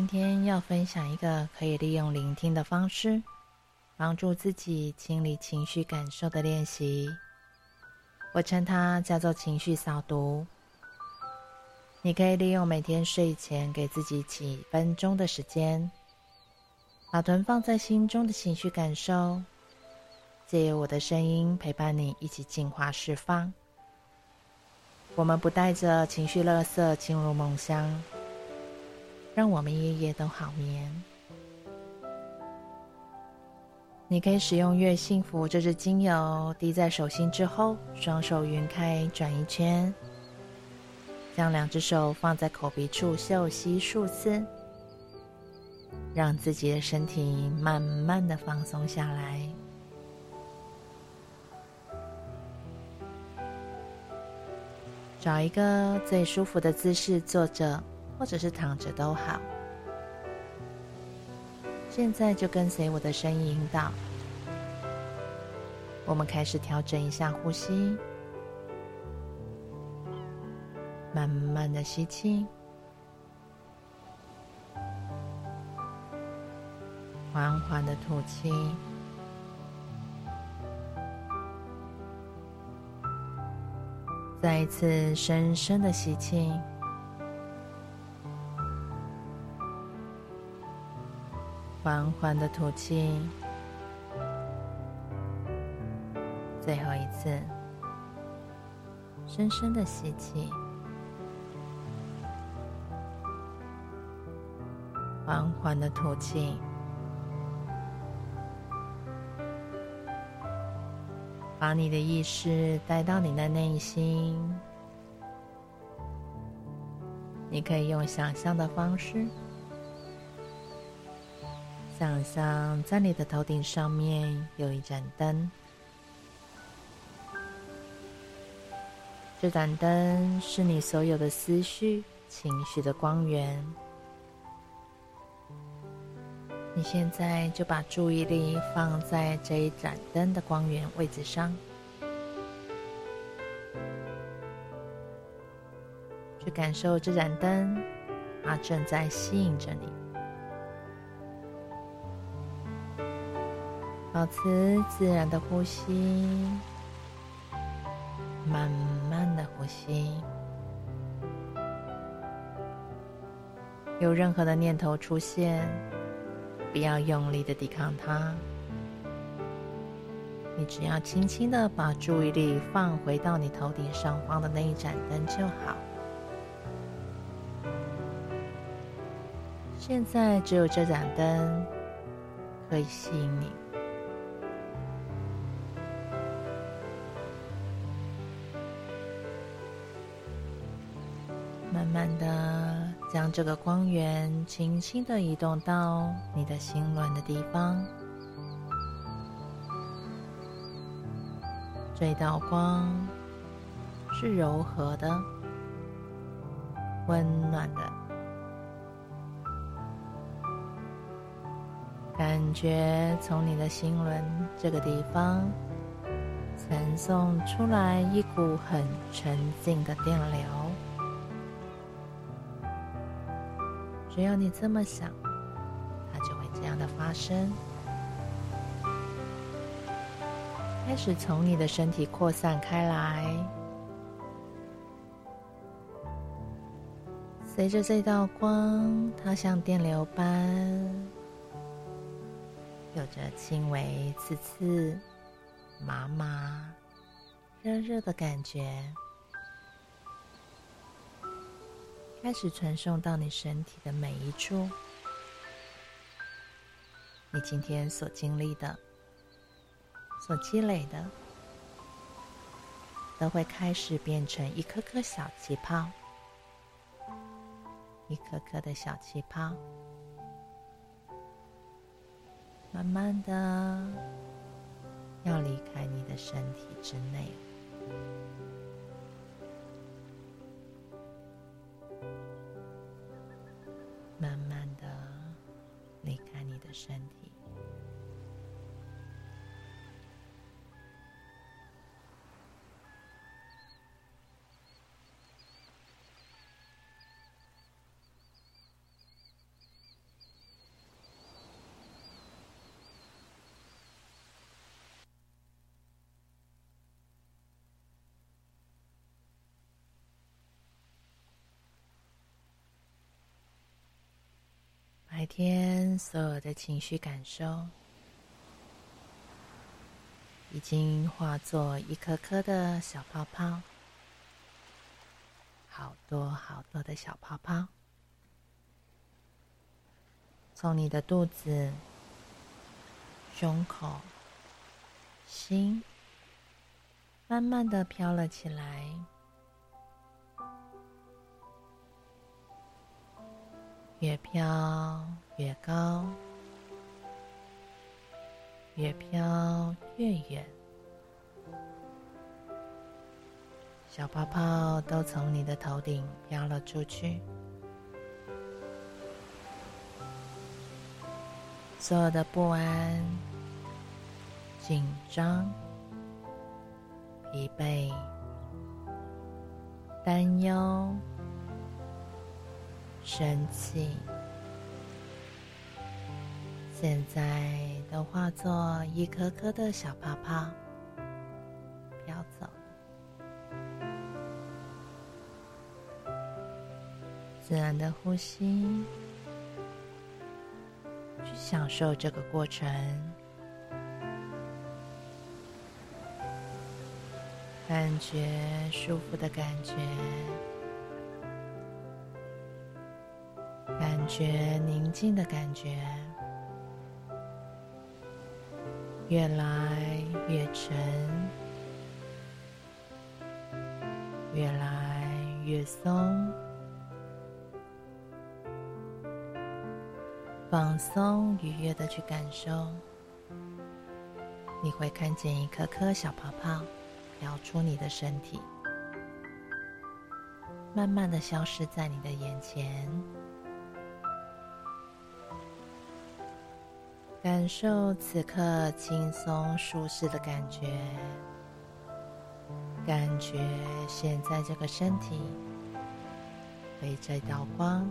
今天要分享一个可以利用聆听的方式，帮助自己清理情绪感受的练习。我称它叫做情绪扫毒。你可以利用每天睡前给自己几分钟的时间，把囤放在心中的情绪感受，借由我的声音陪伴你一起净化释放。我们不带着情绪垃圾进入梦乡，让我们夜夜都好眠。你可以使用悦幸福这支精油滴在手心之后，双手匀开转一圈，将两只手放在口鼻处嗅吸数次，让自己的身体慢慢的放松下来。找一个最舒服的姿势坐着，或者是躺着都好。现在就跟随我的声音引导，我们开始调整一下呼吸，慢慢的吸气，缓缓的吐气。再一次深深的吸气，缓缓的吐气，最后一次。深深的吸气，缓缓的吐气。把你的意识带到你的内心，你可以用想象的方式，想象在你的头顶上面有一盏灯，这盏灯是你所有的思绪、情绪的光源。你现在就把注意力放在这一盏灯的光源位置上，去感受这盏灯，它正在吸引着你。保持自然的呼吸，慢慢的呼吸。有任何的念头出现，不要用力的抵抗它，你只要轻轻的把注意力放回到你头顶上方的那一盏灯就好。现在只有这盏灯可以吸引你，慢慢的。将这个光源轻轻的移动到你的心轮的地方，这道光是柔和的、温暖的，感觉从你的心轮这个地方传送出来一股很纯净的电流。只要你这么想，它就会这样的发生，开始从你的身体扩散开来。随着这道光，它像电流般，有着轻微刺刺、麻麻、热热的感觉。开始传送到你身体的每一处，你今天所经历的、所积累的，都会开始变成一颗颗小气泡，一颗颗的小气泡，慢慢的要离开你的身体之内。天所有的情绪感受，已经化作一颗颗的小泡泡，好多好多的小泡泡，从你的肚子、胸口、心，慢慢的飘了起来。越飘越高，越飘越远，小泡泡都从你的头顶飘了出去。所有的不安、紧张、疲惫、担忧。生气，现在都化作一颗颗的小泡泡，飘走。自然的呼吸，去享受这个过程，感觉舒服的感觉。觉宁静的感觉，越来越沉，越来越松，放松愉悦的去感受，你会看见一颗颗小泡泡飘出你的身体，慢慢的消失在你的眼前。感受此刻轻松舒适的感觉，感觉现在这个身体被这道光、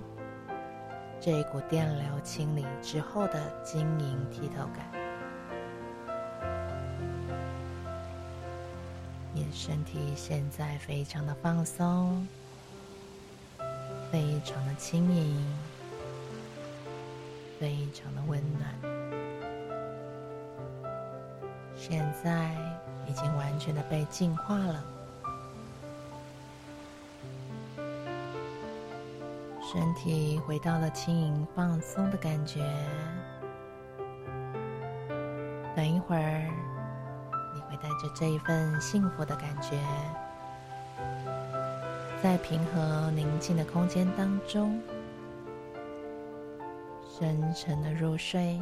这一股电流清理之后的晶莹剔透感。你的身体现在非常的放松，非常的轻盈，非常的温暖。现在已经完全的被净化了，身体回到了轻盈放松的感觉。等一会儿，你会带着这一份幸福的感觉，在平和宁静的空间当中，深沉的入睡。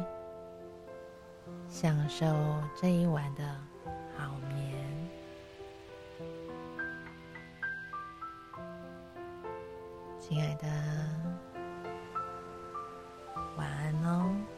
享受这一晚的好眠，亲爱的，晚安哦。